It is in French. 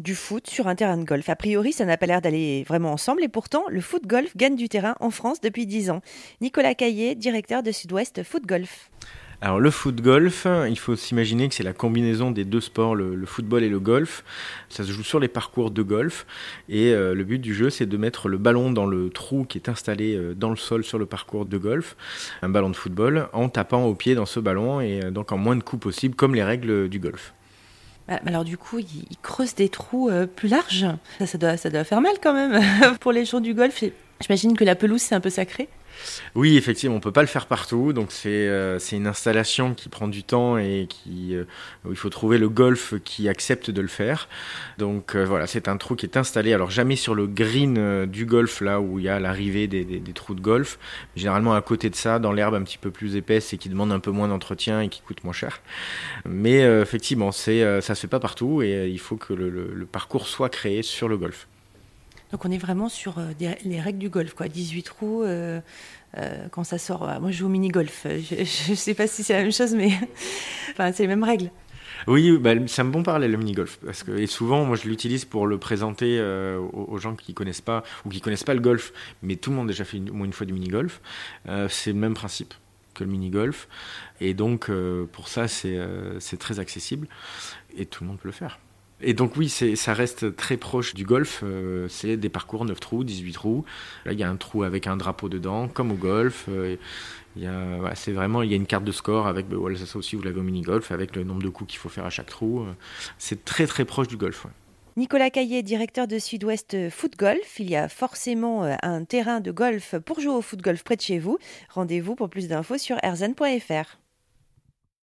du foot sur un terrain de golf. A priori, ça n'a pas l'air d'aller vraiment ensemble et pourtant, le foot golf gagne du terrain en France depuis 10 ans. Nicolas Caillé, directeur de Sud-Ouest Foot Golf. Alors le foot golf, il faut s'imaginer que c'est la combinaison des deux sports, le, football et le golf. Ça se joue sur les parcours de golf et euh, le but du jeu c'est de mettre le ballon dans le trou qui est installé euh, dans le sol sur le parcours de golf, un ballon de football, en tapant au pied dans ce ballon et euh, donc en moins de coups possible comme les règles du golf. Bah, alors du coup, il, creuse des trous plus larges. Ça, ça, doit, ça doit faire mal quand même pour les gens du golf. J'imagine que la pelouse c'est un peu sacré. Oui, effectivement, on peut pas le faire partout. Donc c'est euh, une installation qui prend du temps et qui euh, il faut trouver le golf qui accepte de le faire. Donc euh, voilà, c'est un trou qui est installé. Alors jamais sur le green du golf là où il y a l'arrivée des, trous de golf. Généralement à côté de ça, dans l'herbe un petit peu plus épaisse et qui demande un peu moins d'entretien et qui coûte moins cher. Mais effectivement, c'est ça se fait pas partout et il faut que le, le parcours soit créé sur le golf. Donc on est vraiment sur euh, les règles du golf, quoi. 18 trous, euh, euh, quand ça sort. Moi je joue au mini-golf. Je ne sais pas si c'est la même chose, mais c'est les mêmes règles. Oui, bah, c'est un bon parallèle le mini-golf. Parce que, et souvent, moi je l'utilise pour le présenter aux, gens qui ne connaissent pas ou qui connaissent pas le golf, mais tout le monde a déjà fait au moins une fois du mini-golf. c'est le même principe que le mini-golf. Et donc, pour ça, c'est très accessible et tout le monde peut le faire. Et donc oui, ça reste très proche du golf. Euh, c'est des parcours 9 trous, 18 trous. Là, il y a un trou avec un drapeau dedans, comme au golf. Euh, il y a, c'est vraiment, il y a une carte de score avec, bah, voilà, ça aussi vous l'avez au mini-golf, avec le nombre de coups qu'il faut faire à chaque trou. Euh, c'est très très proche du golf. Nicolas Caillet, directeur de Sud-Ouest Foot Golf. Il y a forcément un terrain de golf pour jouer au foot golf près de chez vous. Rendez-vous pour plus d'infos sur erzen.fr.